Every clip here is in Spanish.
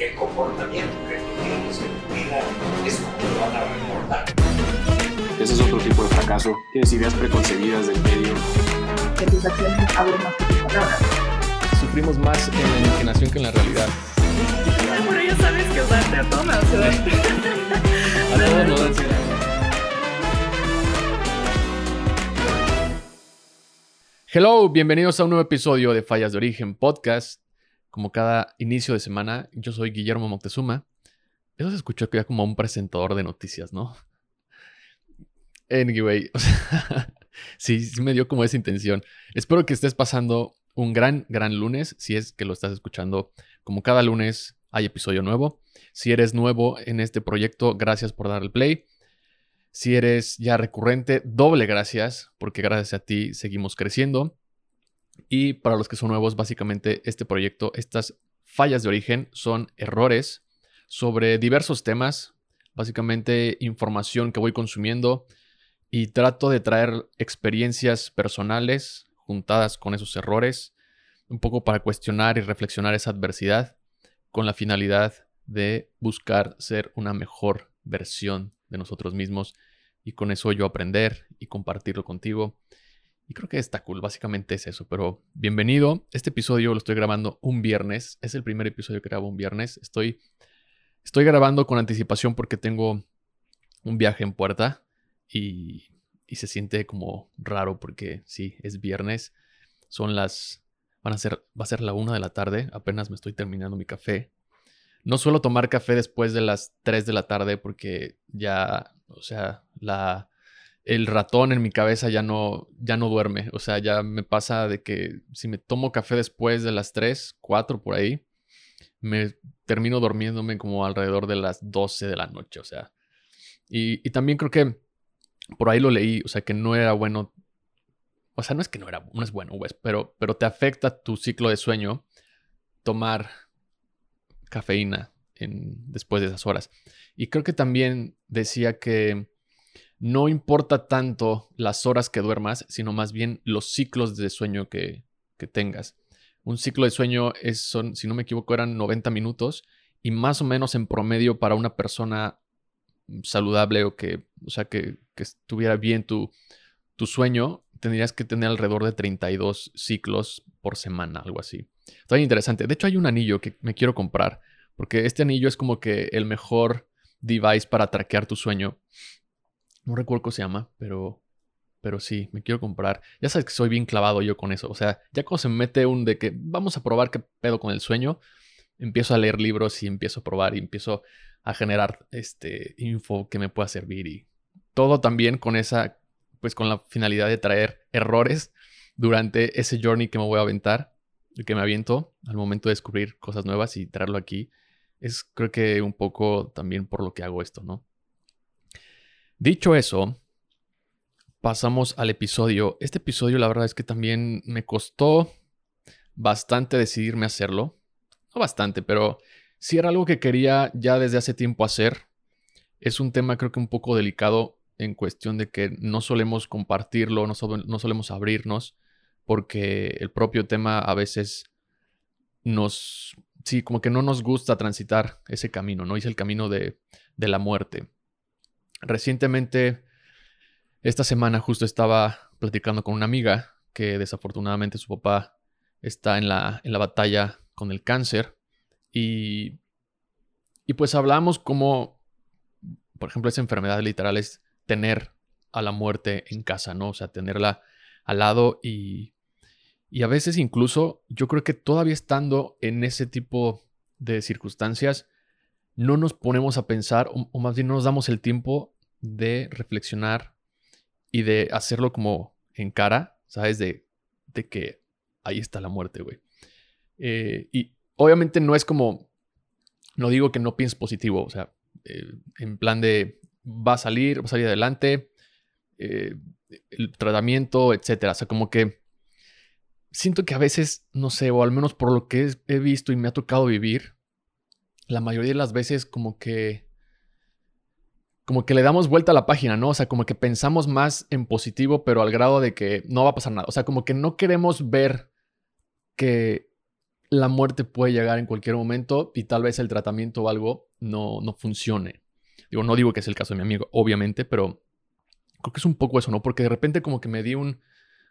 el comportamiento que tú tienes en tu vida es como lo van a reportar. Ese es otro tipo de fracaso. Tienes ideas preconcebidas del medio. Que tus acciones hablen más que tus palabras. Sufrimos más en la imaginación que en la realidad. Pero ya sabes que usarte a todos A todos nos ansiedad. Hello, bienvenidos a un nuevo episodio de Fallas de Origen Podcast. Como cada inicio de semana, yo soy Guillermo Moctezuma. Eso se escuchó era como un presentador de noticias, ¿no? Anyway, o sí, sí me dio como esa intención. Espero que estés pasando un gran, gran lunes, si es que lo estás escuchando. Como cada lunes hay episodio nuevo. Si eres nuevo en este proyecto, gracias por dar el play. Si eres ya recurrente, doble gracias, porque gracias a ti seguimos creciendo. Y para los que son nuevos, básicamente este proyecto, estas fallas de origen son errores sobre diversos temas, básicamente información que voy consumiendo y trato de traer experiencias personales juntadas con esos errores, un poco para cuestionar y reflexionar esa adversidad con la finalidad de buscar ser una mejor versión de nosotros mismos y con eso yo aprender y compartirlo contigo. Y creo que está cool, básicamente es eso, pero bienvenido. Este episodio lo estoy grabando un viernes, es el primer episodio que grabo un viernes. Estoy, estoy grabando con anticipación porque tengo un viaje en puerta y, y se siente como raro porque sí, es viernes. Son las, van a ser, va a ser la una de la tarde, apenas me estoy terminando mi café. No suelo tomar café después de las 3 de la tarde porque ya, o sea, la, el ratón en mi cabeza ya no, ya no duerme. O sea, ya me pasa de que si me tomo café después de las 3, 4 por ahí, me termino durmiéndome como alrededor de las 12 de la noche. O sea, y, y también creo que por ahí lo leí, o sea, que no era bueno. O sea, no es que no era, no es bueno, pues, pero, pero te afecta tu ciclo de sueño tomar cafeína en, después de esas horas. Y creo que también decía que no importa tanto las horas que duermas, sino más bien los ciclos de sueño que, tengas. Un ciclo de sueño es, si no me equivoco, eran 90 minutos y más o menos en promedio para una persona saludable o que, o sea, que, estuviera bien tu, tu sueño, tendrías que tener alrededor de 32 ciclos por semana, algo así. Está interesante. De hecho, hay un anillo que me quiero comprar, porque este anillo es como que el mejor device para traquear tu sueño. No recuerdo cómo se llama, pero, pero sí, me quiero comprar. Ya sabes que soy bien clavado yo con eso. O sea, ya cuando se mete un de que vamos a probar qué pedo con el sueño, empiezo a leer libros y empiezo a probar y empiezo a generar este info que me pueda servir y todo también con esa, pues con la finalidad de traer errores durante ese journey que me voy a aventar, que me aviento al momento de descubrir cosas nuevas y traerlo aquí. Es creo que un poco también por lo que hago esto, ¿no? Dicho eso, pasamos al episodio. Este episodio la verdad es que también me costó bastante decidirme hacerlo. No bastante, pero sí era algo que quería ya desde hace tiempo hacer. Es un tema creo que un poco delicado en cuestión de que no solemos compartirlo, no, no solemos abrirnos, porque el propio tema a veces nos, sí, como que no nos gusta transitar ese camino, ¿no? Es el camino de, de la muerte. Recientemente, esta semana justo estaba platicando con una amiga que desafortunadamente su papá está en la, en la batalla con el cáncer y, y pues hablamos como, por ejemplo, esa enfermedad literal es tener a la muerte en casa, ¿no? O sea, tenerla al lado y, y a veces incluso yo creo que todavía estando en ese tipo de circunstancias, no nos ponemos a pensar, o, más bien no nos damos el tiempo de reflexionar y de hacerlo como en cara, ¿sabes? De, de que ahí está la muerte, güey. Eh, y obviamente no es como, no digo que no pienses positivo, o sea, eh, en plan de va a salir, va a salir adelante, eh, el tratamiento, etcétera. O sea, como que siento que a veces, no sé, o al menos por lo que he visto y me ha tocado vivir, la mayoría de las veces como que como que le damos vuelta a la página, ¿no? O sea, como que pensamos más en positivo, pero al grado de que no va a pasar nada. O sea, como que no queremos ver que la muerte puede llegar en cualquier momento y tal vez el tratamiento o algo no, no funcione. Digo, no digo que es el caso de mi amigo, obviamente, pero creo que es un poco eso, ¿no? Porque de repente como que me di un,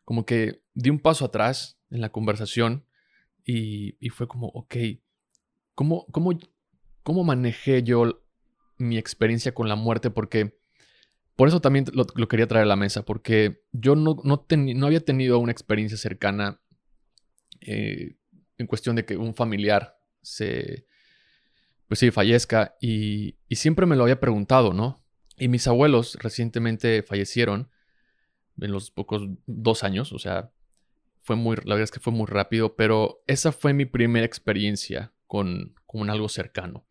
como que di un paso atrás en la conversación y, y fue como, ok, ¿cómo, cómo, ¿cómo manejé yo mi experiencia con la muerte? Porque por eso también lo, quería traer a la mesa, porque yo no, no, no había tenido una experiencia cercana eh, en cuestión de que un familiar se, pues sí, fallezca y, y siempre me lo había preguntado, ¿no? Y mis abuelos recientemente fallecieron en los pocos dos años, o sea, fue muy, la verdad es que fue muy rápido, pero esa fue mi primera experiencia con, con algo cercano.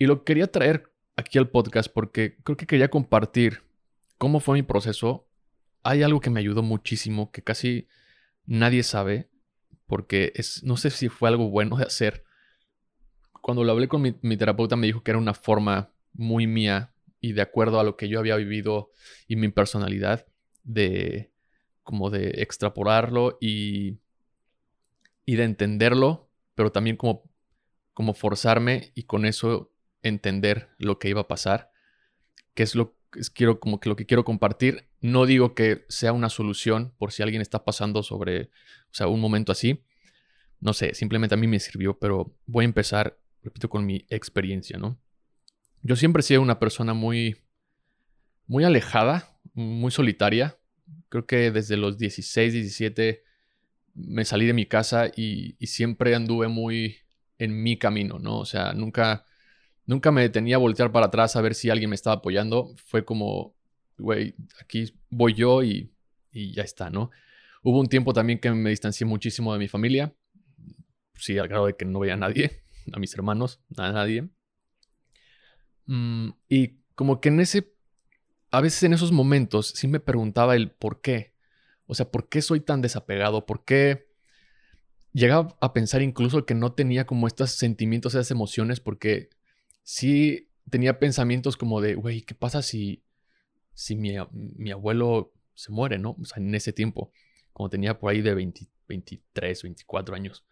Y lo quería traer aquí al podcast porque creo que quería compartir cómo fue mi proceso. Hay algo que me ayudó muchísimo que casi nadie sabe porque es, no sé si fue algo bueno de hacer. Cuando lo hablé con mi, mi terapeuta me dijo que era una forma muy mía y de acuerdo a lo que yo había vivido y mi personalidad de como de extrapolarlo y, y de entenderlo, pero también como, como forzarme y con eso entender lo que iba a pasar, que es lo que quiero como que lo que quiero compartir. No digo que sea una solución por si alguien está pasando sobre, o sea, un momento así. No sé, simplemente a mí me sirvió, pero voy a empezar, repito, con mi experiencia, ¿no? Yo siempre he sido una persona muy, muy alejada, muy solitaria. Creo que desde los 16, 17 me salí de mi casa y, y siempre anduve muy en mi camino, ¿no? O sea, nunca, nunca me detenía a voltear para atrás a ver si alguien me estaba apoyando. Fue como, güey, aquí voy yo y, y ya está, ¿no? Hubo un tiempo también que me distancié muchísimo de mi familia. Sí, al grado de que no veía a nadie, a mis hermanos, a nadie. Mm, y como que en ese, a veces en esos momentos sí me preguntaba el por qué. O sea, ¿por qué soy tan desapegado? ¿Por qué? Llegaba a pensar incluso que no tenía como estos sentimientos, esas emociones, porque sí tenía pensamientos como de, güey, ¿qué pasa si, si mi, mi, abuelo se muere, no? O sea, en ese tiempo, como tenía por ahí de 20, 23, 24 años.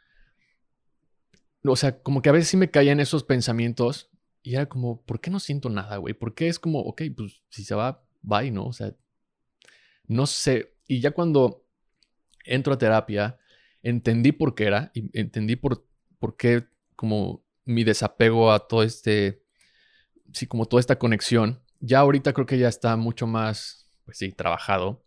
O sea, como que a veces sí me caían esos pensamientos y era como, ¿por qué no siento nada, güey? ¿Por qué es como, ok, pues si se va, bye, ¿no? O sea, no sé. Y ya cuando entro a terapia, entendí por qué era y entendí por, por qué como mi desapego a todo este, sí, como toda esta conexión. Ya ahorita creo que ya está mucho más, pues sí, trabajado.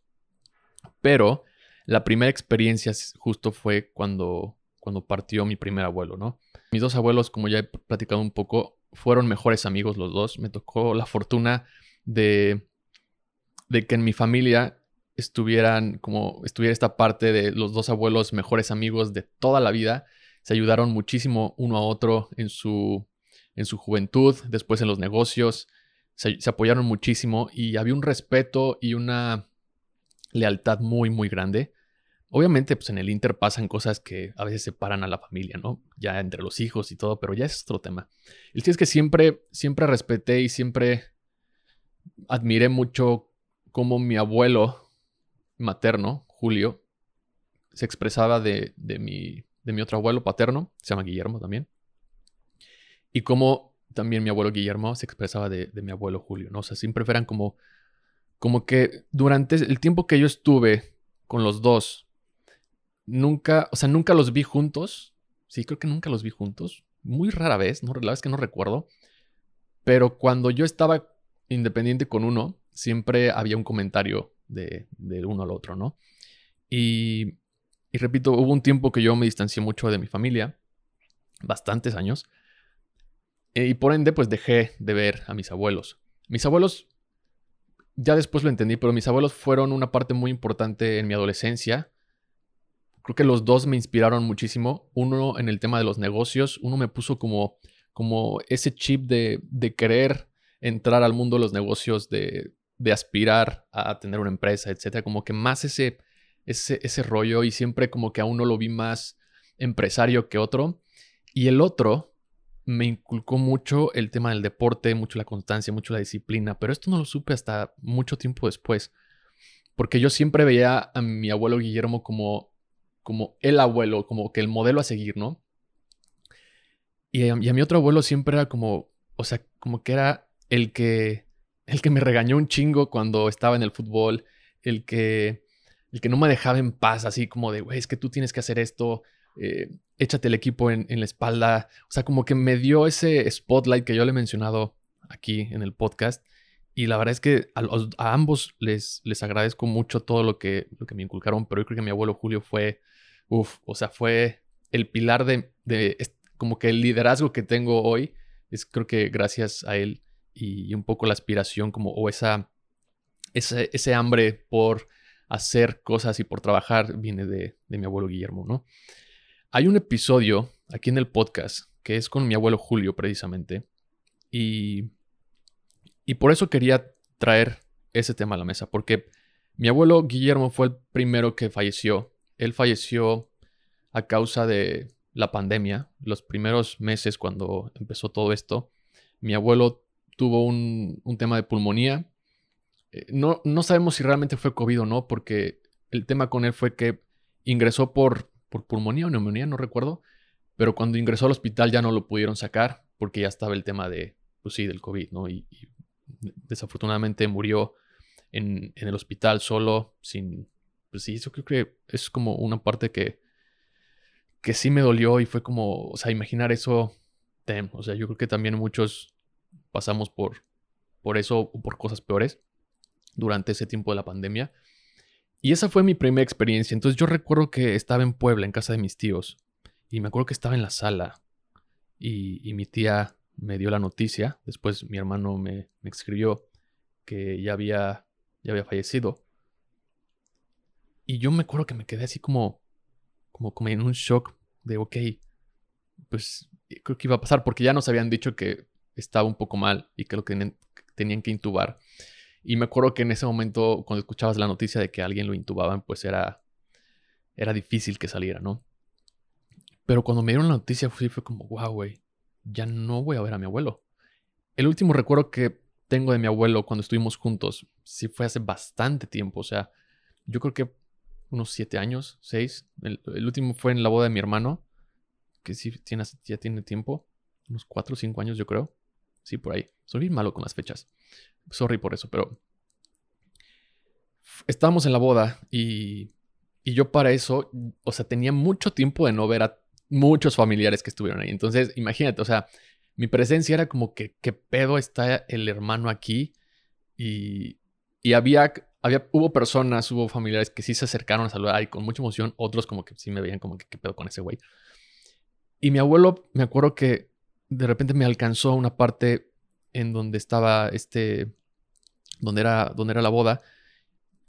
Pero la primera experiencia justo fue cuando, cuando partió mi primer abuelo, ¿no? Mis dos abuelos, como ya he platicado un poco, fueron mejores amigos los dos. Me tocó la fortuna de, de que en mi familia estuvieran como estuviera esta parte de los dos abuelos mejores amigos de toda la vida. Se ayudaron muchísimo uno a otro en su, en su juventud, después en los negocios. Se, apoyaron muchísimo y había un respeto y una lealtad muy, muy grande. Obviamente, pues en el Inter pasan cosas que a veces separan a la familia, ¿no? Ya entre los hijos y todo, pero ya es otro tema. El sí es que siempre, siempre respeté y siempre admiré mucho cómo mi abuelo materno, Julio, se expresaba de, de, mi, de mi otro abuelo paterno, se llama Guillermo también, y cómo también mi abuelo Guillermo se expresaba de, de mi abuelo Julio, ¿no? O sea, siempre eran como, como que durante el tiempo que yo estuve con los dos, nunca, o sea, nunca los vi juntos. Sí, creo que nunca los vi juntos. Muy rara vez, no, la es que no recuerdo. Pero cuando yo estaba independiente con uno, siempre había un comentario de uno al otro, ¿no? Y, y repito, hubo un tiempo que yo me distancié mucho de mi familia, bastantes años. Y por ende, pues dejé de ver a mis abuelos. Mis abuelos, ya después lo entendí, pero mis abuelos fueron una parte muy importante en mi adolescencia creo que los dos me inspiraron muchísimo. Uno en el tema de los negocios, uno me puso como, como ese chip de, de querer entrar al mundo de los negocios, de, de, aspirar a tener una empresa, etcétera. Como que más ese, ese, ese rollo y siempre como que a uno lo vi más empresario que otro. Y el otro me inculcó mucho el tema del deporte, mucho la constancia, mucho la disciplina, pero esto no lo supe hasta mucho tiempo después. Porque yo siempre veía a mi abuelo Guillermo como como el abuelo, como que el modelo a seguir, ¿no? Y a, y a mi otro abuelo siempre era como, o sea, como que era el que, el que me regañó un chingo cuando estaba en el fútbol, el que, el que no me dejaba en paz, así como de, güey, es que tú tienes que hacer esto, eh, échate el equipo en, en, la espalda. O sea, como que me dio ese spotlight que yo le he mencionado aquí en el podcast. Y la verdad es que a, los, a ambos les, les agradezco mucho todo lo que, lo que me inculcaron, pero yo creo que mi abuelo Julio fue, uff, o sea, fue el pilar de, de, como que el liderazgo que tengo hoy, es creo que gracias a él y, y un poco la aspiración como, o esa, ese, ese hambre por hacer cosas y por trabajar viene de, de mi abuelo Guillermo, ¿no? Hay un episodio aquí en el podcast que es con mi abuelo Julio precisamente y, y por eso quería traer ese tema a la mesa, porque mi abuelo Guillermo fue el primero que falleció. Él falleció a causa de la pandemia, los primeros meses cuando empezó todo esto. Mi abuelo tuvo un, un tema de pulmonía. Eh, no, no sabemos si realmente fue COVID o no, porque el tema con él fue que ingresó por, por pulmonía o neumonía, no recuerdo, pero cuando ingresó al hospital ya no lo pudieron sacar porque ya estaba el tema de, pues sí, del COVID, ¿no? Y, desafortunadamente murió en, en, el hospital solo, sin, pues sí, eso creo que es como una parte que, que sí me dolió y fue como, o sea, imaginar eso, o sea, yo creo que también muchos pasamos por, por eso o por cosas peores durante ese tiempo de la pandemia. Y esa fue mi primera experiencia. Entonces yo recuerdo que estaba en Puebla, en casa de mis tíos, y me acuerdo que estaba en la sala y, mi tía me dio la noticia. Después mi hermano me, escribió que ya había, ya había fallecido. Y yo me acuerdo que me quedé así como, como, como en un shock de, ok, pues creo que iba a pasar porque ya nos habían dicho que estaba un poco mal y que lo que tenían que intubar. Y me acuerdo que en ese momento, cuando escuchabas la noticia de que alguien lo intubaban, pues era, era difícil que saliera, ¿no? Pero cuando me dieron la noticia, fue, fue como, wow, güey, ya no voy a ver a mi abuelo. El último recuerdo que tengo de mi abuelo cuando estuvimos juntos, sí fue hace bastante tiempo, o sea, yo creo que unos siete años, seis. El, último fue en la boda de mi hermano, que sí tiene, ya tiene tiempo, unos cuatro o cinco años yo creo. Sí, por ahí. Soy bien malo con las fechas. Sorry por eso, pero estábamos en la boda y, y yo para eso, o sea, tenía mucho tiempo de no ver a muchos familiares que estuvieron ahí. Entonces, imagínate, o sea, mi presencia era como que, ¿qué pedo está el hermano aquí? Y, y había, había, hubo personas, hubo familiares que sí se acercaron a saludar y con mucha emoción, otros como que sí me veían como que, ¿qué pedo con ese güey? Y mi abuelo, me acuerdo que de repente me alcanzó una parte en donde estaba este, donde era, donde era la boda,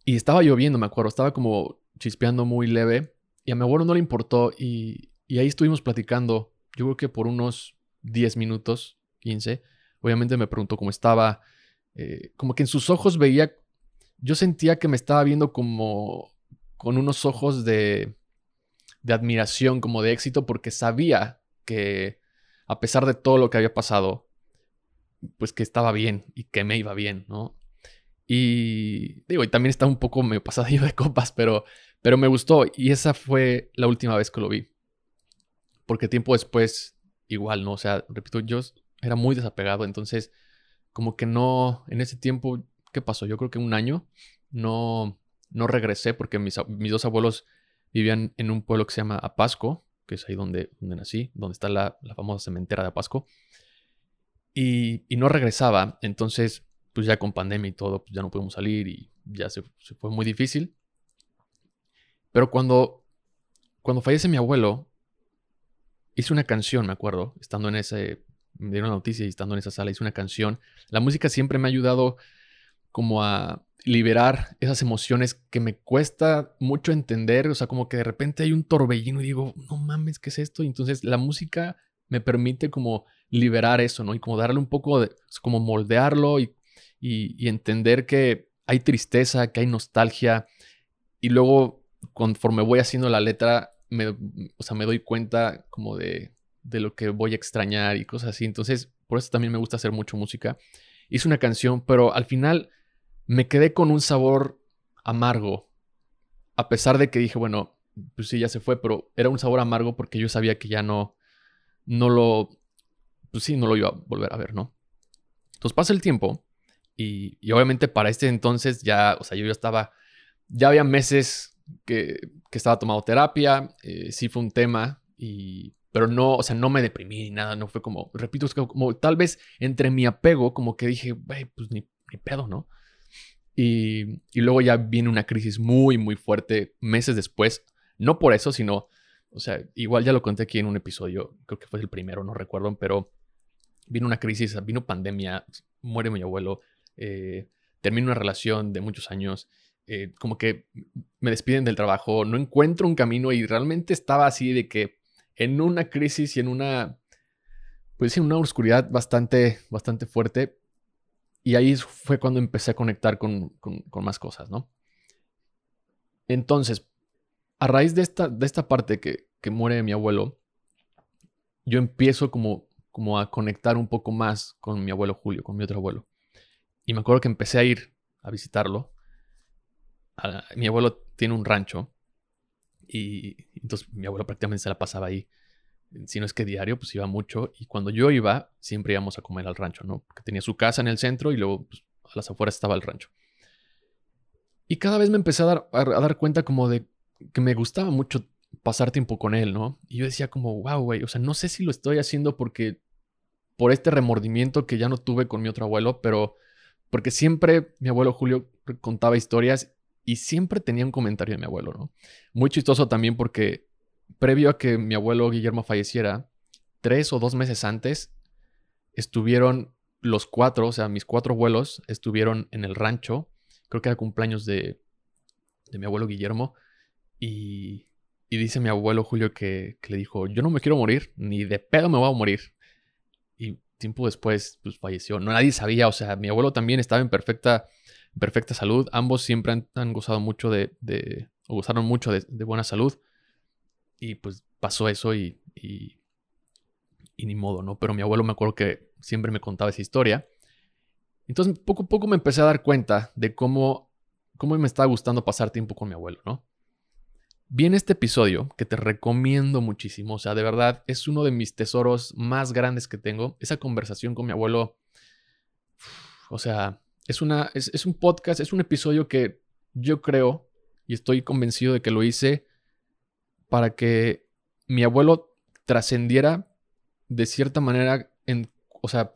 y estaba lloviendo, me acuerdo, estaba como chispeando muy leve, y a mi abuelo no le importó, y, y ahí estuvimos platicando, yo creo que por unos 10 minutos, 15, obviamente me preguntó cómo estaba, eh, como que en sus ojos veía, yo sentía que me estaba viendo como con unos ojos de, de admiración, como de éxito, porque sabía que a pesar de todo lo que había pasado, pues que estaba bien y que me iba bien, ¿no? Y digo, y también estaba un poco medio pasadillo de copas, pero, pero me gustó y esa fue la última vez que lo vi. Porque tiempo después, igual, ¿no? O sea, repito, yo era muy desapegado, entonces como que no, en ese tiempo, ¿qué pasó? Yo creo que un año no, no regresé porque mis, mis dos abuelos vivían en un pueblo que se llama Apasco, que es ahí donde, donde nací, donde está la, la famosa cementera de Apasco. Y, no regresaba, entonces, pues ya con pandemia y todo, pues ya no pudimos salir y ya se, se fue muy difícil. Pero cuando, cuando fallece mi abuelo, hice una canción, me acuerdo, estando en ese, me dieron la noticia y estando en esa sala, hice una canción. La música siempre me ha ayudado como a liberar esas emociones que me cuesta mucho entender, o sea, como que de repente hay un torbellino y digo, no mames, ¿qué es esto? Y entonces la música me permite como liberar eso, ¿no? Y como darle un poco de, como moldearlo y, entender que hay tristeza, que hay nostalgia, y luego conforme voy haciendo la letra, me, o sea, me doy cuenta como de, de lo que voy a extrañar y cosas así. Entonces, por eso también me gusta hacer mucho música. Hice una canción, pero al final me quedé con un sabor amargo. A pesar de que dije, bueno, pues sí, ya se fue, pero era un sabor amargo porque yo sabía que ya no, no lo, pues sí, no lo iba a volver a ver, ¿no? Entonces pasa el tiempo y, y obviamente para este entonces ya, o sea, yo ya estaba, ya había meses que, que estaba tomando terapia, eh, sí fue un tema, y, pero no, o sea, no me deprimí ni nada, no fue como, repito, es como tal vez entre mi apego, como que dije, pues ni, ni pedo, ¿no? Y, y, luego ya viene una crisis muy, muy fuerte meses después. No por eso, sino, o sea, igual ya lo conté aquí en un episodio, creo que fue el primero, no recuerdo, pero vino una crisis, vino pandemia, muere mi abuelo, eh, termino una relación de muchos años, eh, como que me despiden del trabajo, no encuentro un camino y realmente estaba así de que en una crisis y en una, pues sí, una oscuridad bastante, bastante fuerte. Y ahí fue cuando empecé a conectar con, con, con más cosas, ¿no? Entonces, a raíz de esta, de esta parte que, que muere mi abuelo, yo empiezo como, como a conectar un poco más con mi abuelo Julio, con mi otro abuelo. Y me acuerdo que empecé a ir a visitarlo. A, mi abuelo tiene un rancho y entonces mi abuelo prácticamente se la pasaba ahí. Si no es que diario, pues iba mucho. Y cuando yo iba, siempre íbamos a comer al rancho, ¿no? Porque tenía su casa en el centro y luego pues, a las afueras estaba el rancho. Y cada vez me empecé a dar, a dar cuenta como de que me gustaba mucho pasar tiempo con él, ¿no? Y yo decía como, wow, güey, o sea, no sé si lo estoy haciendo porque por este remordimiento que ya no tuve con mi otro abuelo, pero porque siempre mi abuelo Julio contaba historias y siempre tenía un comentario de mi abuelo, ¿no? Muy chistoso también porque previo a que mi abuelo Guillermo falleciera, tres o dos meses antes, estuvieron los cuatro, o sea, mis cuatro abuelos estuvieron en el rancho, creo que era cumpleaños de, de mi abuelo Guillermo, y, y dice mi abuelo Julio que, que, le dijo, yo no me quiero morir, ni de pedo me voy a morir. Y tiempo después, pues falleció. No, nadie sabía, o sea, mi abuelo también estaba en perfecta, perfecta salud. Ambos siempre han, han gozado mucho de, de, gozaron mucho de, buena salud. Y pues pasó eso y, y, y, ni modo, ¿no? Pero mi abuelo me acuerdo que siempre me contaba esa historia. Entonces, poco a poco me empecé a dar cuenta de cómo, cómo me estaba gustando pasar tiempo con mi abuelo, ¿no? Viene este episodio que te recomiendo muchísimo. O sea, de verdad, es uno de mis tesoros más grandes que tengo. Esa conversación con mi abuelo. O sea, es, una, es, un podcast, es un episodio que yo creo y estoy convencido de que lo hice para que mi abuelo trascendiera de cierta manera en, o sea,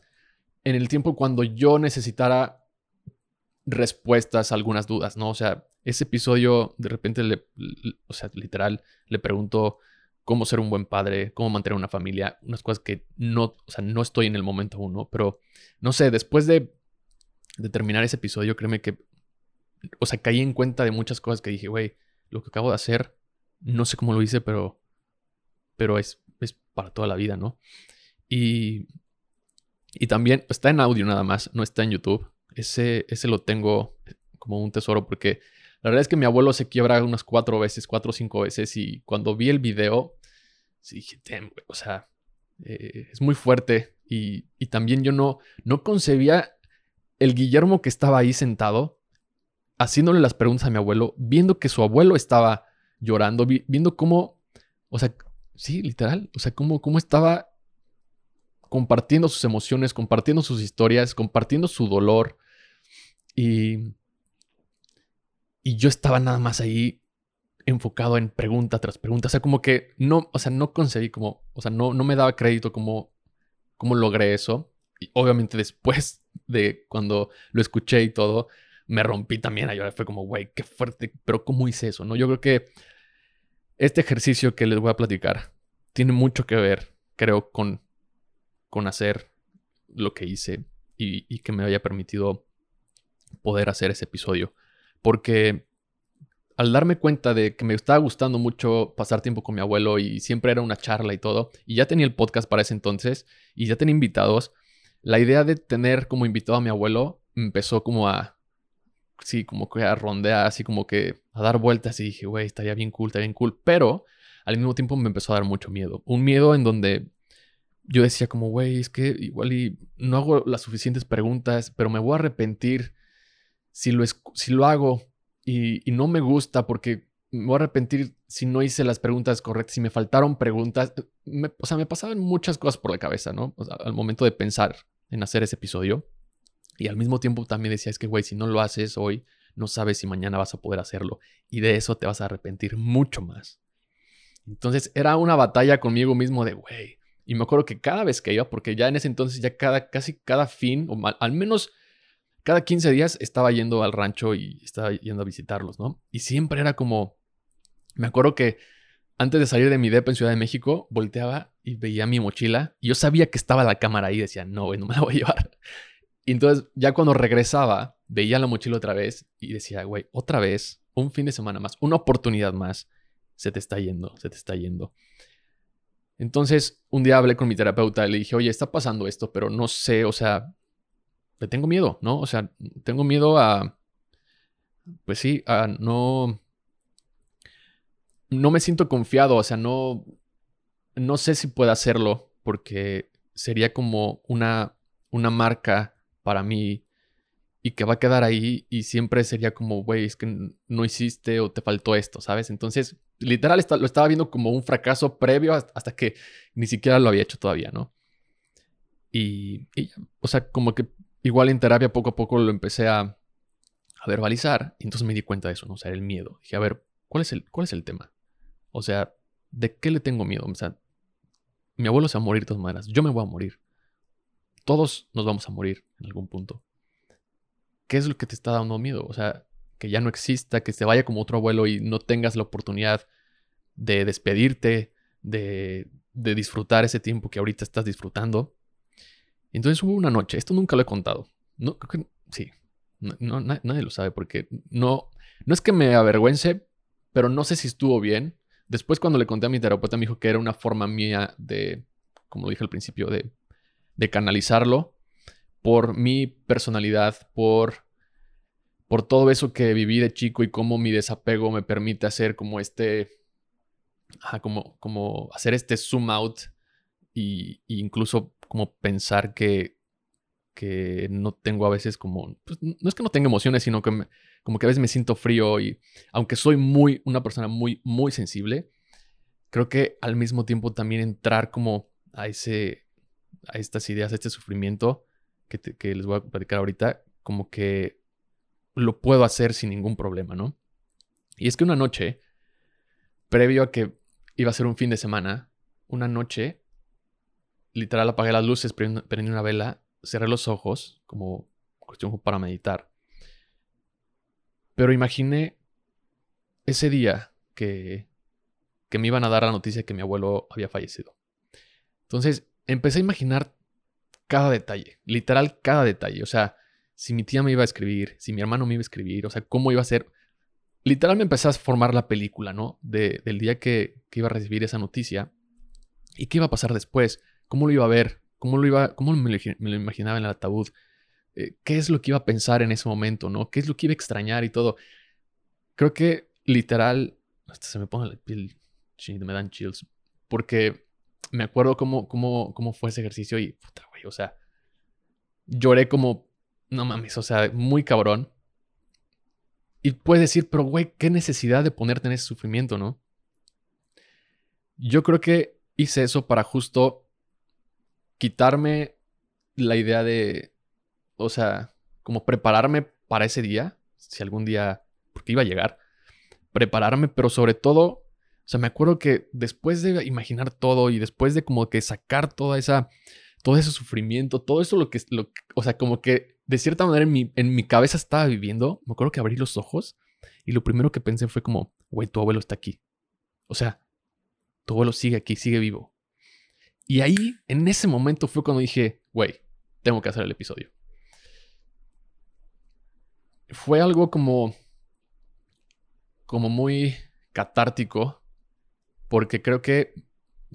en el tiempo cuando yo necesitara respuestas a algunas dudas, ¿no? O sea, ese episodio de repente, le, o sea, literal, le pregunto cómo ser un buen padre, cómo mantener una familia, unas cosas que no, o sea, no estoy en el momento uno, pero no sé, después de, de terminar ese episodio, créeme que, o sea, caí en cuenta de muchas cosas que dije, güey, lo que acabo de hacer, no sé cómo lo hice, pero, pero es, es para toda la vida, ¿no? Y, y también está en audio nada más, no está en YouTube. Ese, ese lo tengo como un tesoro porque la verdad es que mi abuelo se quiebra unas cuatro veces, cuatro o cinco veces. Y cuando vi el video, sí dije, o sea, eh, es muy fuerte. Y, y, también yo no, no concebía el Guillermo que estaba ahí sentado, haciéndole las preguntas a mi abuelo, viendo que su abuelo estaba llorando, vi, viendo cómo, o sea, sí, literal, o sea, cómo, cómo estaba compartiendo sus emociones, compartiendo sus historias, compartiendo su dolor. Y y yo estaba nada más ahí enfocado en pregunta tras pregunta. O sea, como que no, o sea, no conseguí como, o sea, no, no me daba crédito como, como logré eso. Y obviamente después de cuando lo escuché y todo, me rompí también a llorar. Fue como, güey, qué fuerte, pero ¿cómo hice eso? ¿No? Yo creo que este ejercicio que les voy a platicar tiene mucho que ver, creo, con, con hacer lo que hice y, y que me haya permitido poder hacer ese episodio porque al darme cuenta de que me estaba gustando mucho pasar tiempo con mi abuelo y siempre era una charla y todo, y ya tenía el podcast para ese entonces y ya tenía invitados, la idea de tener como invitado a mi abuelo empezó como a, sí, como que a rondear, así como que a dar vueltas y dije, güey, estaría bien cool, estaría bien cool, pero al mismo tiempo me empezó a dar mucho miedo, un miedo en donde yo decía como, güey, es que igual y no hago las suficientes preguntas, pero me voy a arrepentir si lo, si lo hago y, y, no me gusta porque me voy a arrepentir si no hice las preguntas correctas, si me faltaron preguntas. Me- o sea, me pasaban muchas cosas por la cabeza, ¿no? Al momento de pensar en hacer ese episodio. Y al mismo tiempo también decía, es que, güey, si no lo haces hoy, no sabes si mañana vas a poder hacerlo. Y de eso te vas a arrepentir mucho más. Entonces era una batalla conmigo mismo de, güey. Y me acuerdo que cada vez que iba, porque ya en ese entonces, ya cada, casi cada fin, o mal- al menos cada 15 días estaba yendo al rancho y estaba yendo a visitarlos, ¿no? Y siempre era como, me acuerdo que antes de salir de mi depa en Ciudad de México, volteaba y veía mi mochila y yo sabía que estaba la cámara ahí, decía, no, güey, no me la voy a llevar. Y entonces ya cuando regresaba, veía la mochila otra vez y decía, güey, otra vez, un fin de semana más, una oportunidad más, se te está yendo, se te está yendo. Entonces, un día hablé con mi terapeuta y le dije, oye, está pasando esto, pero no sé, o sea, le tengo miedo, ¿no? O sea, tengo miedo a, pues sí, a no, no me siento confiado, o sea, no, no sé si puedo hacerlo porque sería como una, una marca para mí y que va a quedar ahí y siempre sería como, güey, es que no hiciste o te faltó esto, ¿sabes? Entonces, literal lo estaba viendo como un fracaso previo hasta, que ni siquiera lo había hecho todavía, ¿no? Y, o sea, como que igual en terapia poco a poco lo empecé a, a verbalizar y entonces me di cuenta de eso, ¿no? O sea, el miedo. Dije, a ver, ¿cuál es el, cuál es el tema? O sea, ¿de qué le tengo miedo? O sea, mi abuelo se va a morir de todas maneras, yo me voy a morir. Todos nos vamos a morir en algún punto. ¿Qué es lo que te está dando miedo? O sea, que ya no exista, que se vaya como otro abuelo y no tengas la oportunidad de despedirte, de, de disfrutar ese tiempo que ahorita estás disfrutando. Entonces hubo una noche, esto nunca lo he contado. No, sí, nadie lo sabe porque no, no es que me avergüence, pero no sé si estuvo bien. Después cuando le conté a mi terapeuta me dijo que era una forma mía de, como dije al principio, de, de canalizarlo por mi personalidad, por, por todo eso que viví de chico y cómo mi desapego me permite hacer como este, ajá, como, como hacer este zoom out y, y incluso como pensar que, que no tengo a veces como, pues, no es que no tenga emociones, sino que me- como que a veces me siento frío y aunque soy muy, una persona muy, muy sensible, creo que al mismo tiempo también entrar como a ese, a estas ideas, a este sufrimiento que, que les voy a platicar ahorita, como que lo puedo hacer sin ningún problema, ¿no? Y es que una noche, previo a que iba a ser un fin de semana, una noche, literal apagué las luces, prendí una vela, cerré los ojos, como cuestión para meditar. Pero imaginé ese día que, que me iban a dar la noticia de que mi abuelo había fallecido. Entonces empecé a imaginar cada detalle, literal cada detalle. O sea, si mi tía me iba a escribir, si mi hermano me iba a escribir, o sea, cómo iba a ser. Literal me empecé a formar la película, ¿no? De- del día que, que iba a recibir esa noticia y qué iba a pasar después, cómo lo iba a ver, cómo, lo iba, cómo me, lo, imaginaba en el ataúd, eh, qué es lo que iba a pensar en ese momento, ¿no? ¿Qué es lo que iba a extrañar y todo? Creo que literal, se me pone la piel, me dan chills, porque me acuerdo cómo, cómo, cómo fue ese ejercicio y, puta, güey, o sea, lloré como, no mames, o sea, muy cabrón. Y puedes decir, pero güey, qué necesidad de ponerte en ese sufrimiento, ¿no? Yo creo que hice eso para justo quitarme la idea de, o sea, como prepararme para ese día, si algún día, porque iba a llegar, prepararme, pero sobre todo, o sea, me acuerdo que después de imaginar todo y después de como que sacar toda esa, todo ese sufrimiento, todo eso lo que, lo, o sea, como que de cierta manera en mi, en mi cabeza estaba viviendo, me acuerdo que abrí los ojos y lo primero que pensé fue como, güey, tu abuelo está aquí. O sea, tu abuelo sigue aquí, sigue vivo. Y ahí, en ese momento fue cuando dije, güey, tengo que hacer el episodio. Fue algo como, como muy catártico, porque creo que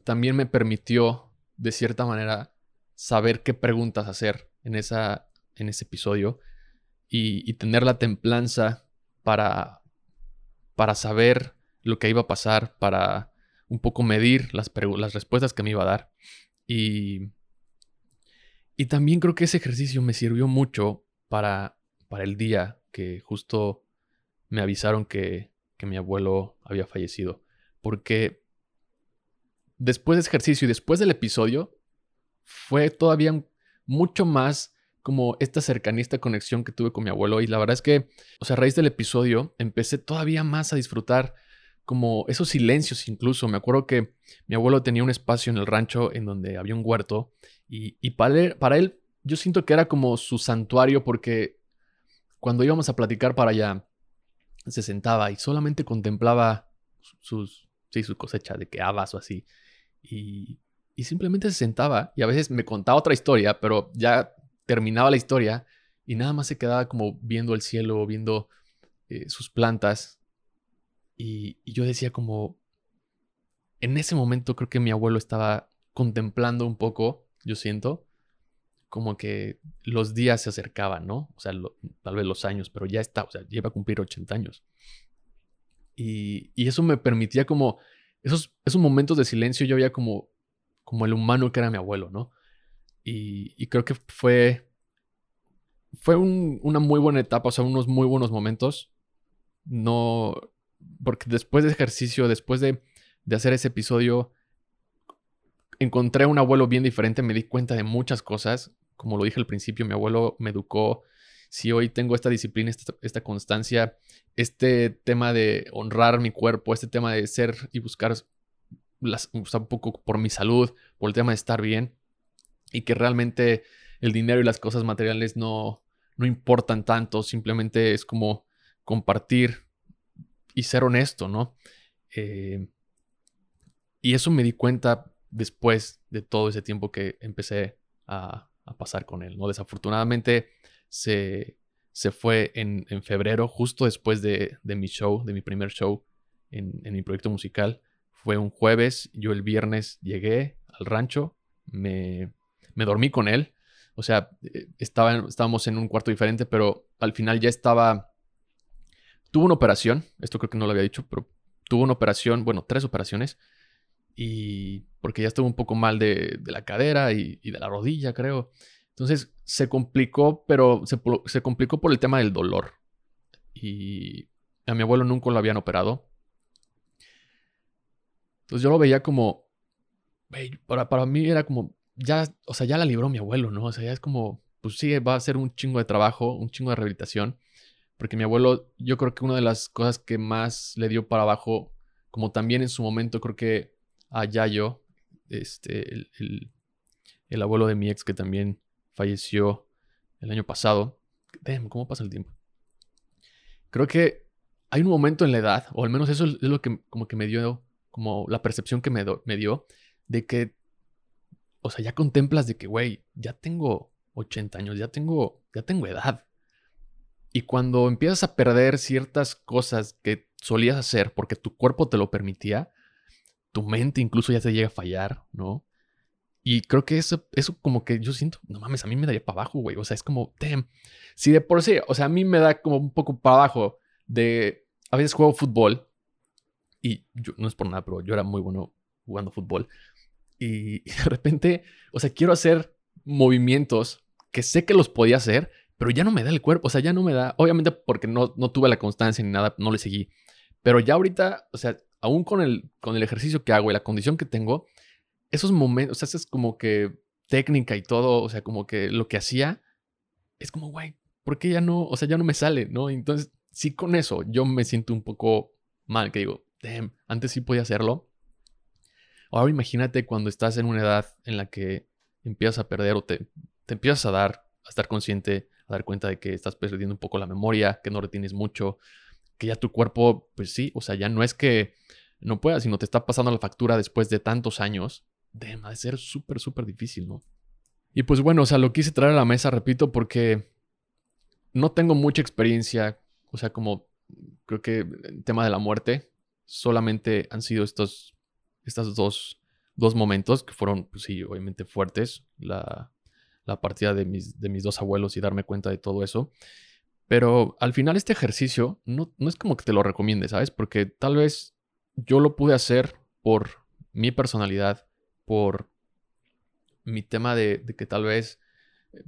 también me permitió, de cierta manera, saber qué preguntas hacer en, esa, en ese episodio y, y tener la templanza para, para saber lo que iba a pasar, para un poco medir las, respuestas que me iba a dar. Y, y también creo que ese ejercicio me sirvió mucho para, para el día que justo me avisaron que, que mi abuelo había fallecido. Porque después de ese ejercicio y después del episodio, fue todavía mucho más como esta cercanía, esta conexión que tuve con mi abuelo. Y la verdad es que, o sea, a raíz del episodio, empecé todavía más a disfrutar como esos silencios incluso. Me acuerdo que mi abuelo tenía un espacio en el rancho en donde había un huerto y, para, él, yo siento que era como su santuario porque cuando íbamos a platicar para allá, se sentaba y solamente contemplaba sus, sí, su de que habas o así. Y, y simplemente se sentaba y a veces me contaba otra historia, pero ya terminaba la historia y nada más se quedaba como viendo el cielo, viendo eh, sus plantas. Y, yo decía como, en ese momento creo que mi abuelo estaba contemplando un poco, yo siento, como que los días se acercaban, ¿no? O sea, tal vez los años, pero ya está, o sea, lleva a cumplir 80 años. Y, y eso me permitía como, esos, esos momentos de silencio yo había como, como el humano que era mi abuelo, ¿no? Y, creo que fue, fue una muy buena etapa, o sea, unos muy buenos momentos. No, porque después de ejercicio, después de, de hacer ese episodio, encontré un abuelo bien diferente, me di cuenta de muchas cosas. Como lo dije al principio, mi abuelo me educó. Si hoy tengo esta disciplina, esta, constancia, este tema de honrar mi cuerpo, este tema de ser y buscar las, un poco por mi salud, por el tema de estar bien, y que realmente el dinero y las cosas materiales no, no importan tanto, simplemente es como compartir y ser honesto, ¿no? Eh, y eso me di cuenta después de todo ese tiempo que empecé a, pasar con él, ¿no? Desafortunadamente se, se fue en, febrero, justo después de, mi show, de mi primer show en, en mi proyecto musical. Fue un jueves, yo el viernes llegué al rancho, me, me dormí con él. O sea, eh, estaba, estábamos en un cuarto diferente, pero al final ya estaba... Tuvo una operación, esto creo que no lo había dicho, pero tuvo una operación, bueno, tres operaciones. Y porque ya estuvo un poco mal de, la cadera y, de la rodilla, creo. Entonces se complicó, pero se, se complicó por el tema del dolor. Y a mi abuelo nunca lo habían operado. Entonces yo lo veía como, para, para mí era como, ya, o sea, ya la libró mi abuelo, ¿no? O sea, ya es como, pues sí, va a ser un chingo de trabajo, un chingo de rehabilitación, porque mi abuelo, yo creo que una de las cosas que más le dio para abajo, como también en su momento creo que a Yayo, este, el, el, abuelo de mi ex que también falleció el año pasado, damn, ¿cómo pasa el tiempo? Creo que hay un momento en la edad, o al menos eso es lo que como que me dio, como la percepción que me, me dio, de que o sea, ya contemplas de que, güey, ya tengo 80 años, ya tengo, ya tengo edad. Y cuando empiezas a perder ciertas cosas que solías hacer porque tu cuerpo te lo permitía, tu mente incluso ya te llega a fallar, ¿no? Y creo que eso, eso como que yo siento, no mames, a mí me daría para abajo, güey. O sea, es como, damn. Si de por sí, o sea, a mí me da como un poco para abajo de, a veces juego fútbol y yo, no es por nada, pero yo era muy bueno jugando fútbol. Y, de repente, o sea, quiero hacer movimientos que sé que los podía hacer, pero ya no me da el cuerpo, o sea, ya no me da, obviamente porque no, no tuve la constancia ni nada, no le seguí, pero ya ahorita, o sea, aún con el, con el ejercicio que hago y la condición que tengo, esos momentos, o sea, es como que técnica y todo, o sea, como que lo que hacía, es como, güey, ¿por qué ya no, o sea, ya no me sale, ¿no? Entonces, sí con eso, yo me siento un poco mal, que digo, damn, antes sí podía hacerlo, Ahora imagínate cuando estás en una edad en la que empiezas a perder o te, te empiezas a dar, a estar consciente, dar cuenta de que estás perdiendo un poco la memoria, que no retienes mucho, que ya tu cuerpo, pues sí, o sea, ya no es que no puedas, sino te está pasando la factura después de tantos años. de ser súper, súper difícil, ¿no? Y pues bueno, o sea, lo quise traer a la mesa, repito, porque no tengo mucha experiencia, o sea, como creo que el tema de la muerte, solamente han sido estos estos dos, dos momentos que fueron, pues sí, obviamente fuertes, la, la partida de mis, de mis dos abuelos y darme cuenta de todo eso. Pero al final este ejercicio no, no es como que te lo recomiende, ¿sabes? Porque tal vez yo lo pude hacer por mi personalidad, por mi tema de, que tal vez eh,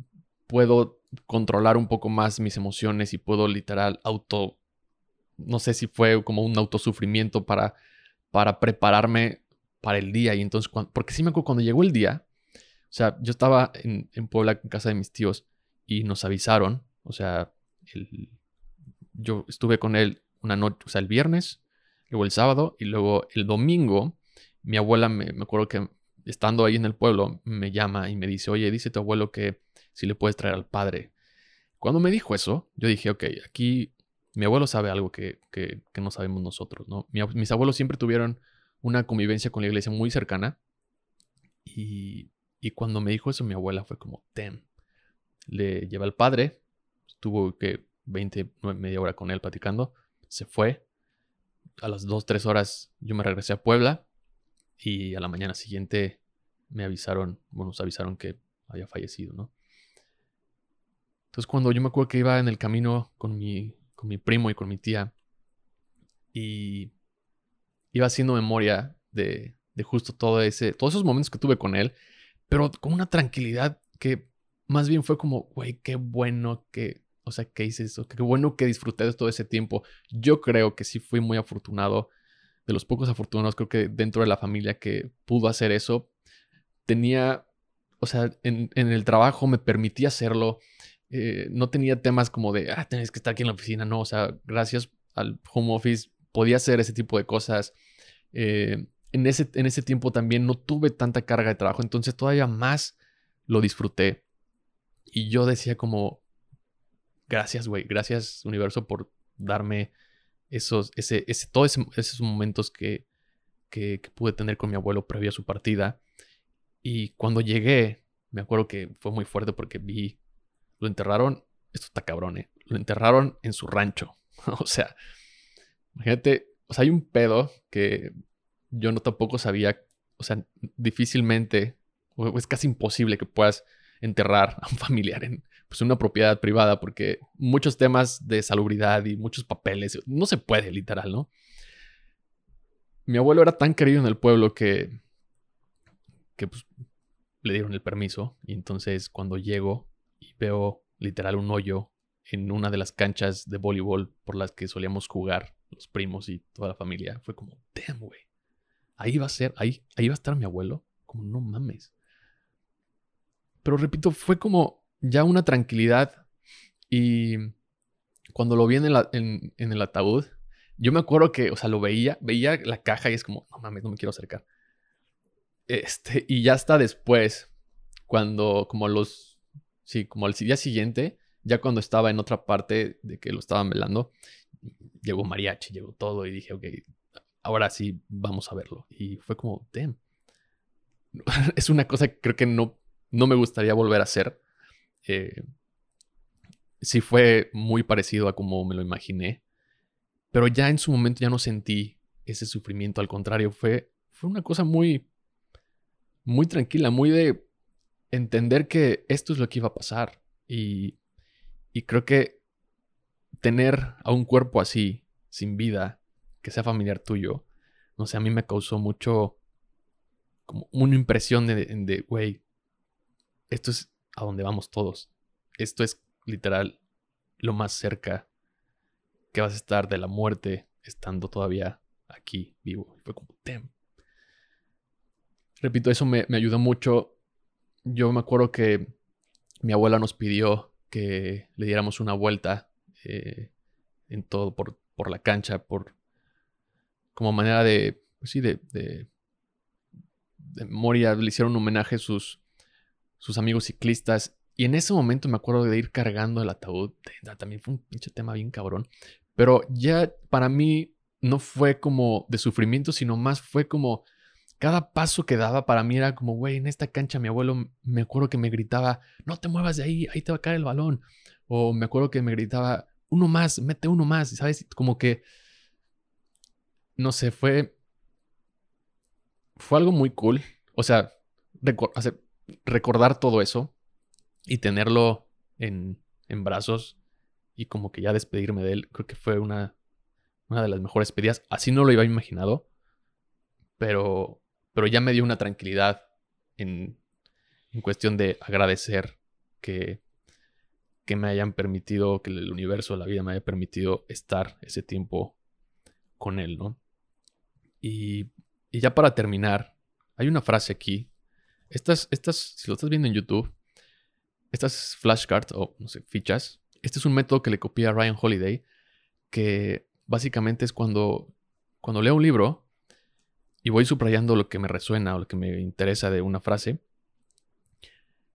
puedo controlar un poco más mis emociones y puedo literal auto no sé si fue como un autosufrimiento para, para prepararme para el día. Y entonces, porque sí me acuerdo cuando llegó el día, sea, yo estaba en, en Puebla en casa de mis tíos y nos avisaron, o sea, yo estuve con él una noche, o sea, el viernes, luego el sábado y luego el domingo, mi abuela me, me acuerdo que estando ahí en el pueblo me llama y me dice, oye, dice tu abuelo que si le puedes traer al padre. Cuando me dijo eso, yo dije, ok, aquí mi abuelo sabe algo que, que, no sabemos nosotros, ¿no? mis abuelos siempre tuvieron una convivencia con la iglesia muy cercana y, y cuando me dijo eso mi abuela fue como, tem. Le lleva al padre, estuvo que 20, media hora con él platicando, se fue. A las 2, 3 horas yo me regresé a Puebla y a la mañana siguiente me avisaron, bueno, nos avisaron que había fallecido, ¿no? Entonces cuando yo me acuerdo que iba en el camino con mi, con mi primo y con mi tía y iba haciendo memoria de, de justo todo ese, todos esos momentos que tuve con él, pero con una tranquilidad que más bien fue como, güey, qué bueno que, o sea, que hice eso, qué bueno que disfruté de todo ese tiempo. Yo creo que sí fui muy afortunado de los pocos afortunados, creo que dentro de la familia que pudo hacer eso, tenía, o sea, en, el trabajo me permitía hacerlo. Eh, no tenía temas como de, ah, tenés que estar aquí en la oficina. No, o sea, gracias al home office podía hacer ese tipo de cosas. Eh, en, ese, en ese tiempo también no tuve tanta carga de trabajo, entonces todavía más lo disfruté. Y yo decía como, gracias, güey, gracias universo por darme esos, ese, ese, todos esos momentos que, que, pude tener con mi abuelo previo a su partida. Y cuando llegué, me acuerdo que fue muy fuerte porque vi, lo enterraron, esto está cabrón, ¿eh? Lo enterraron en su rancho. o sea, imagínate, o sea, hay un pedo que yo no tampoco sabía, o sea, difícilmente, o es casi imposible que puedas enterrar a un familiar en pues, una propiedad privada, porque muchos temas de salubridad y muchos papeles, no se puede, literal, ¿no? Mi abuelo era tan querido en el pueblo que, que pues, le dieron el permiso. Y entonces cuando llego y veo literal un hoyo en una de las canchas de voleibol por las que solíamos jugar los primos y toda la familia, fue como, damn, güey. Ahí va a ser, ahí, ahí va a estar mi abuelo. Como, no mames. Pero repito, fue como ya una tranquilidad. Y cuando lo vi en el, ataúd, yo me acuerdo que, o sea, lo veía, veía la caja y es como, no mames, no me quiero acercar. Este, y ya hasta después, cuando, como los, sí, como al día siguiente, ya cuando estaba en otra parte de que lo estaban velando, llegó mariachi, llegó todo y dije, ok, ahora sí vamos a verlo. Y fue como, damn. es una cosa que creo que no no me gustaría volver a hacer. Eh, sí fue muy parecido a como me lo imaginé. Pero ya en su momento ya no sentí ese sufrimiento. Al contrario, fue, fue una cosa muy, muy tranquila, muy de entender que esto es lo que iba a pasar. Y, y creo que tener a un cuerpo así, sin vida, que sea familiar tuyo, no sé, a mí me causó mucho, como una impresión de, güey, esto es a donde vamos todos. Esto es literal lo más cerca que vas a estar de la muerte estando todavía aquí vivo. Fue como, damn. Repito, eso me, ayudó mucho. Yo me acuerdo que mi abuela nos pidió que le diéramos una vuelta eh, en todo, por, por, la cancha, por como manera de, pues sí, de, de, de. Le hicieron un homenaje a sus, sus amigos ciclistas. Y en ese momento me acuerdo de ir cargando el ataúd. También fue un pinche tema bien cabrón. Pero ya para mí no fue como de sufrimiento, sino más fue como cada paso que daba para mí era como, güey, en esta cancha mi abuelo me acuerdo que me gritaba, no te muevas de ahí, ahí te va a caer el balón. O me acuerdo que me gritaba, uno más, mete uno más, ¿sabes? Como que, no sé, fue, fue algo muy cool. O sea, recordar todo eso y tenerlo en, en, brazos y como que ya despedirme de él, creo que fue una, una de las mejores pedidas. Así no lo iba imaginado, pero, pero ya me dio una tranquilidad en, en cuestión de agradecer que, que me hayan permitido, que el universo, la vida me haya permitido estar ese tiempo con él, ¿no? Y, ya para terminar, hay una frase aquí. Estas, estas, si lo estás viendo en YouTube, estas flashcards o no sé, fichas, este es un método que le copié a Ryan Holiday, que básicamente es cuando, cuando leo un libro y voy subrayando lo que me resuena o lo que me interesa de una frase,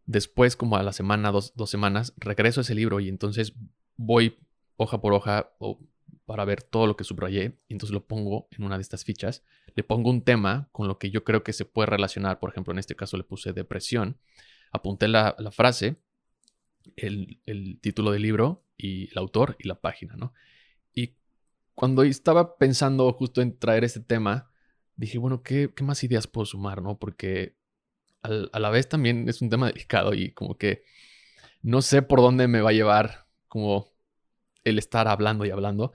después, como a la semana, dos, dos semanas, regreso a ese libro y entonces voy hoja por hoja o para ver todo lo que subrayé y entonces lo pongo en una de estas fichas. Le pongo un tema con lo que yo creo que se puede relacionar. Por ejemplo, en este caso le puse depresión. Apunté la, frase, el, título del libro y el autor y la página, ¿no? Y cuando estaba pensando justo en traer este tema, dije, bueno, ¿qué, qué más ideas puedo sumar, no? Porque a la vez también es un tema delicado y como que no sé por dónde me va a llevar como el estar hablando y hablando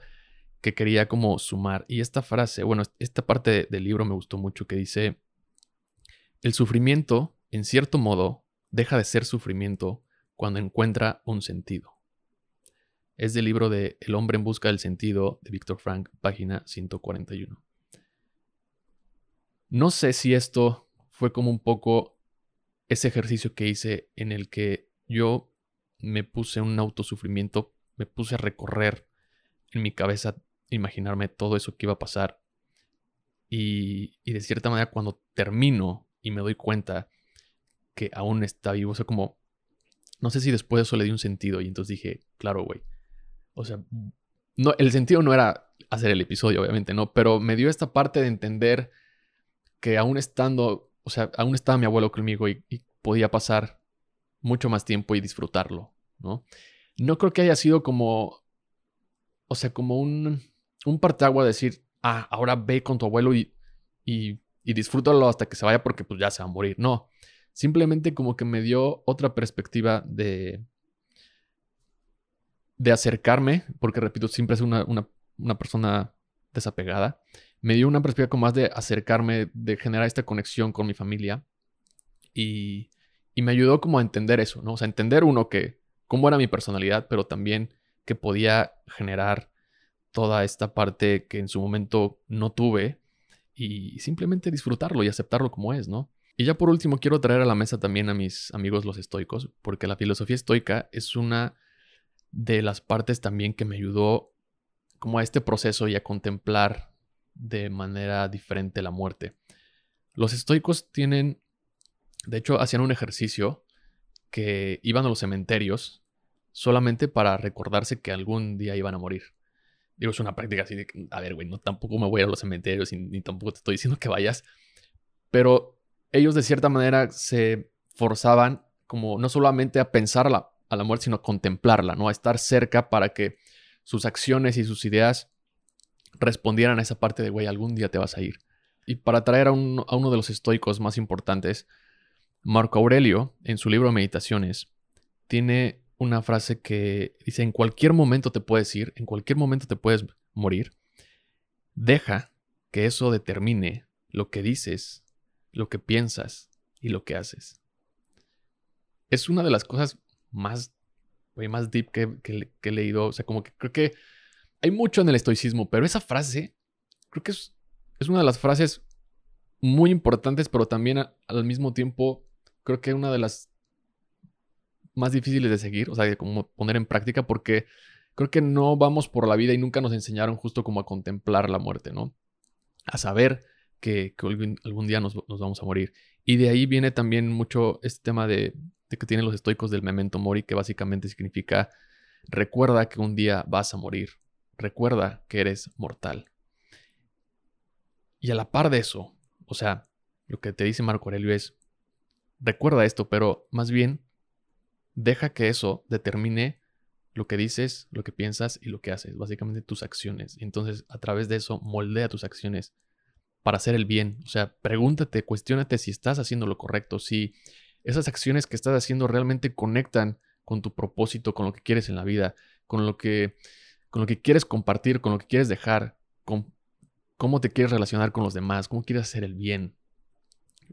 que quería como sumar. Y esta frase, bueno, esta parte del libro me gustó mucho que dice, el sufrimiento, en cierto modo, deja de ser sufrimiento cuando encuentra un sentido. Es del libro de El hombre en busca del sentido de Víctor Frank, página 141. No sé si esto fue como un poco ese ejercicio que hice en el que yo me puse un autosufrimiento, me puse a recorrer en mi cabeza, imaginarme todo eso que iba a pasar. Y, y de cierta manera cuando termino y me doy cuenta que aún está vivo, o sea, como, no sé si después de eso le di un sentido y entonces dije, claro, güey. O sea, no, el sentido no era hacer el episodio, obviamente, ¿no? Pero me dio esta parte de entender que aún estando o sea, aún estaba mi abuelo conmigo y, podía pasar mucho más tiempo y disfrutarlo, ¿no? No creo que haya sido como, o sea, como un, un parteagua decir, ah, ahora ve con tu abuelo y, y, y disfrútalo hasta que se vaya porque pues ya se va a morir. No, simplemente como que me dio otra perspectiva de, de acercarme, porque repito, siempre es una, una, una persona desapegada, me dio una perspectiva como más de acercarme, de generar esta conexión con mi familia. Y, me ayudó como a entender eso, ¿no? O sea, entender uno que cómo era mi personalidad, pero también que podía generar toda esta parte que en su momento no tuve y simplemente disfrutarlo y aceptarlo como es, ¿no? Y ya por último quiero traer a la mesa también a mis amigos los estoicos, porque la filosofía estoica es una de las partes también que me ayudó como a este proceso y a contemplar de manera diferente la muerte. Los estoicos tienen, de hecho, hacían un ejercicio que iban a los cementerios solamente para recordarse que algún día iban a morir. Digo, es una práctica así de, a ver, güey, no tampoco me voy a, los cementerios ni tampoco te estoy diciendo que vayas, pero ellos de cierta manera se forzaban como no solamente a pensar a la, a la muerte, sino a contemplarla, ¿no? A estar cerca para que sus acciones y sus ideas respondieran a esa parte de, güey, algún día te vas a ir. Y para traer a, a uno de los estoicos más importantes, Marco Aurelio, en su libro Meditaciones, tiene una frase que dice, en cualquier momento te puedes ir, en cualquier momento te puedes morir. Deja que eso determine lo que dices, lo que piensas y lo que haces. Es una de las cosas más, más deep que, que he leído. O sea, como que creo que hay mucho en el estoicismo, pero esa frase creo que es, es una de las frases muy importantes, pero también al mismo tiempo creo que una de las más difíciles de seguir, o sea, de como poner en práctica, porque creo que no vamos por la vida y nunca nos enseñaron justo como a contemplar la muerte, ¿no? A saber que, algún, día nos, vamos a morir. Y de ahí viene también mucho este tema de, de que tienen los estoicos del memento mori, que básicamente significa recuerda que un día vas a morir recuerda que eres mortal. Y a la par de eso, o sea, lo que te dice Marco Aurelio es, recuerda esto, pero más bien deja que eso determine lo que dices, lo que piensas y lo que haces, básicamente tus acciones. Entonces a través de eso moldea tus acciones para hacer el bien. O sea, pregúntate, cuestionate si estás haciendo lo correcto, si esas acciones que estás haciendo realmente conectan con tu propósito, con lo que quieres en la vida, con lo que con lo que quieres compartir, con lo que quieres dejar, con cómo te quieres relacionar con los demás, cómo quieres hacer el bien.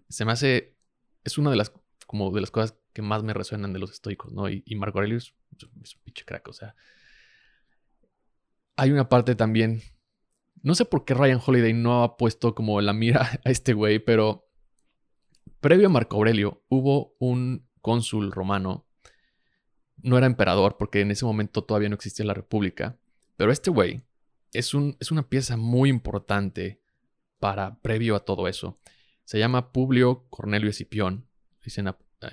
Se me hace, es una de las como de las cosas que más me resuenan de los estoicos, ¿no? Y, Marco Aurelio es, es un pinche crack, o sea. Hay una parte también. No sé por qué Ryan Holiday no ha puesto como la mira a este güey, pero previo a Marco Aurelio hubo un cónsul romano. No era emperador porque en ese momento todavía no existía la república. Pero este güey es, un, es una pieza muy importante para previo a todo eso. Se llama Publio Cornelio Escipión. Dicen a, a-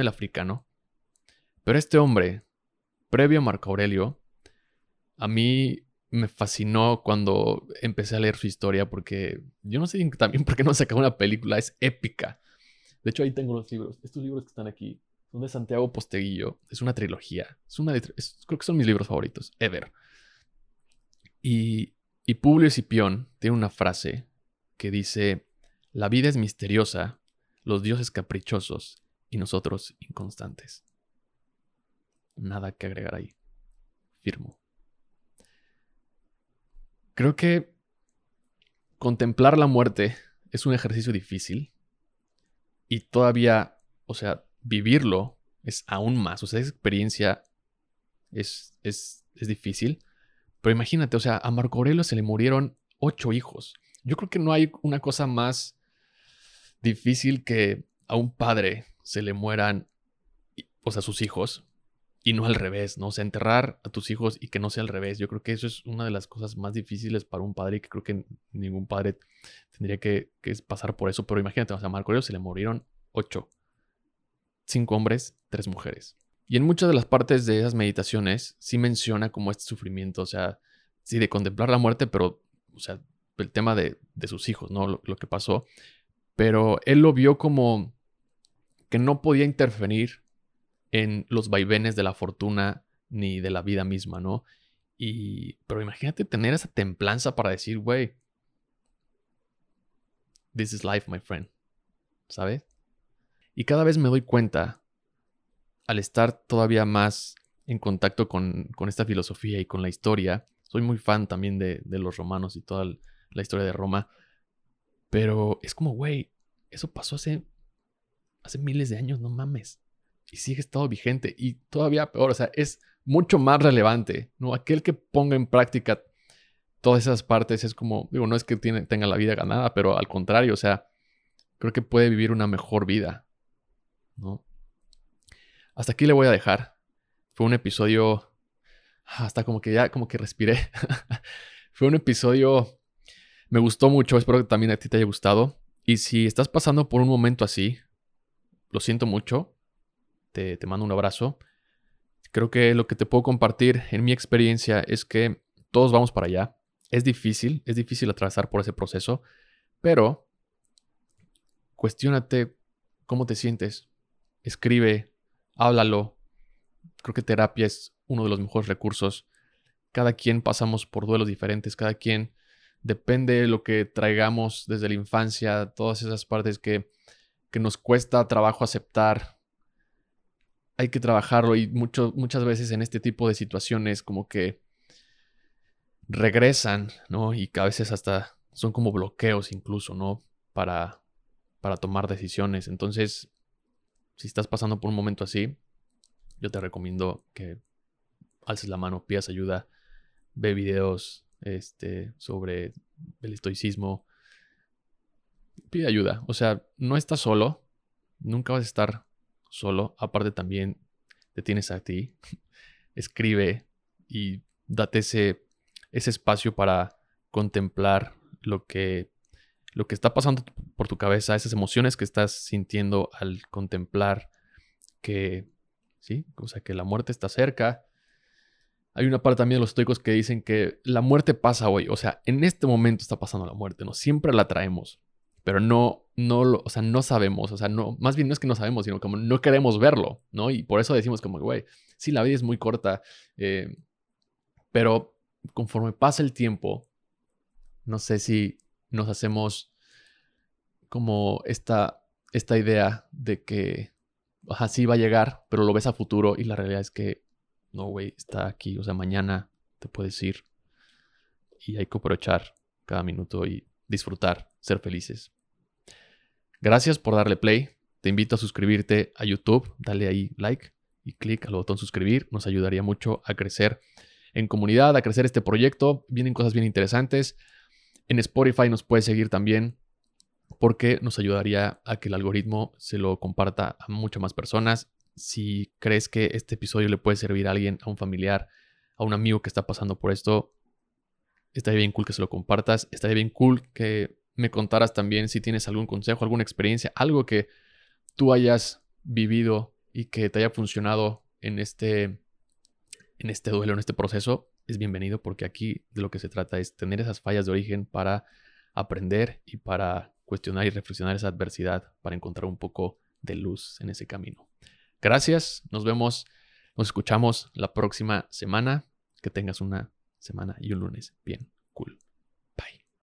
el africano. Pero este hombre, previo a Marco Aurelio, a mí me fascinó cuando empecé a leer su historia porque yo no sé también por qué no sacó una película, es épica. De hecho, ahí tengo los libros. Estos libros que están aquí son de Santiago Posteguillo. Es una trilogía. Es una de- creo que son mis libros favoritos, ever. Y, y Publio Escipión tiene una frase que dice, la vida es misteriosa, los dioses caprichosos y nosotros inconstantes. Nada que agregar ahí. Firmo. Creo que contemplar la muerte es un ejercicio difícil y todavía, o sea, vivirlo es aún más. O sea, esa experiencia es, es, es difícil. Pero imagínate, o sea, a Marco Aurelio se le murieron ocho hijos. Yo creo que no hay una cosa más difícil que a un padre se le mueran, o sea, sus hijos, y no al revés, ¿no? O sea, enterrar a tus hijos y que no sea al revés. Yo creo que eso es una de las cosas más difíciles para un padre y que creo que ningún padre tendría que, que pasar por eso. Pero imagínate, o sea, a Marco Aurelio se le murieron ocho. Cinco hombres, tres mujeres. Y en muchas de las partes de esas meditaciones sí menciona como este sufrimiento, o sea, sí, de contemplar la muerte, pero, o sea, el tema de, de sus hijos, ¿no? Lo, lo que pasó. Pero él lo vio como que no podía interferir en los vaivenes de la fortuna ni de la vida misma, ¿no? Y, pero imagínate tener esa templanza para decir, güey, this is life, my friend, ¿sabes? Y cada vez me doy cuenta, al estar todavía más en contacto con, con esta filosofía y con la historia, soy muy fan también de, de los romanos y toda la historia de Roma, pero es como, güey, eso pasó hace, hace miles de años, no mames y sigue estado vigente y todavía peor, o sea, es mucho más relevante, ¿no? Aquel que ponga en práctica todas esas partes es como, digo, no es que tiene, tenga la vida ganada, pero al contrario, o sea, creo que puede vivir una mejor vida, ¿no? Hasta aquí le voy a dejar. Fue un episodio, hasta como que ya, como que respiré. Fue un episodio, me gustó mucho, espero que también a ti te haya gustado. Y si estás pasando por un momento así, lo siento mucho, te, te, mando un abrazo. Creo que lo que te puedo compartir en mi experiencia es que todos vamos para allá. Es difícil, es difícil atravesar por ese proceso, pero cuestiónate cómo te sientes. Escribe, háblalo. Creo que terapia es uno de los mejores recursos. Cada quien pasamos por duelos diferentes, cada quien depende de lo que traigamos desde la infancia, todas esas partes que, que nos cuesta trabajo aceptar, hay que trabajarlo y muchas veces en este tipo de situaciones como que regresan, ¿no? Y que a veces hasta son como bloqueos incluso, ¿no? Para, para tomar decisiones. Entonces, si estás pasando por un momento así, yo te recomiendo que alces la mano, pidas ayuda, ve videos este, sobre el estoicismo. Pide ayuda. O sea, no estás solo. Nunca vas a estar solo. Aparte también te tienes a ti. Escribe y date ese, ese espacio para contemplar lo que, lo que está pasando por tu cabeza, esas emociones que estás sintiendo al contemplar que, sí, o sea, que la muerte está cerca. Hay una parte también de los estoicos que dicen que la muerte pasa hoy, o sea, en este momento está pasando la muerte, ¿no? Siempre la traemos, pero no, no, lo, o sea, no sabemos, o sea, no, más bien no es que no sabemos, sino como no queremos verlo, ¿no? Y por eso decimos como, güey, sí, la vida es muy corta, eh, pero conforme pasa el tiempo, no sé si nos hacemos como esta, esta idea de que así va a llegar, pero lo ves a futuro y la realidad es que no, güey, está aquí, o sea, mañana te puedes ir y hay que aprovechar cada minuto y disfrutar, ser felices. Gracias por darle play. te invito a suscribirte a YouTube, dale ahí like y clic al botón suscribir, nos ayudaría mucho a crecer en comunidad, a crecer este proyecto, vienen cosas bien interesantes. En Spotify nos puedes seguir también porque nos ayudaría a que el algoritmo se lo comparta a muchas más personas. Si crees que este episodio le puede servir a alguien, a un familiar, a un amigo que está pasando por esto, estaría bien cool que se lo compartas. Estaría bien cool que me contaras también si tienes algún consejo, alguna experiencia, algo que tú hayas vivido y que te haya funcionado en este, en este duelo, en este proceso. Es bienvenido porque aquí de lo que se trata es tener esas fallas de origen para aprender y para cuestionar y reflexionar esa adversidad para encontrar un poco de luz en ese camino. Gracias, nos vemos, nos escuchamos la próxima semana. Que tengas una semana y un lunes bien cool.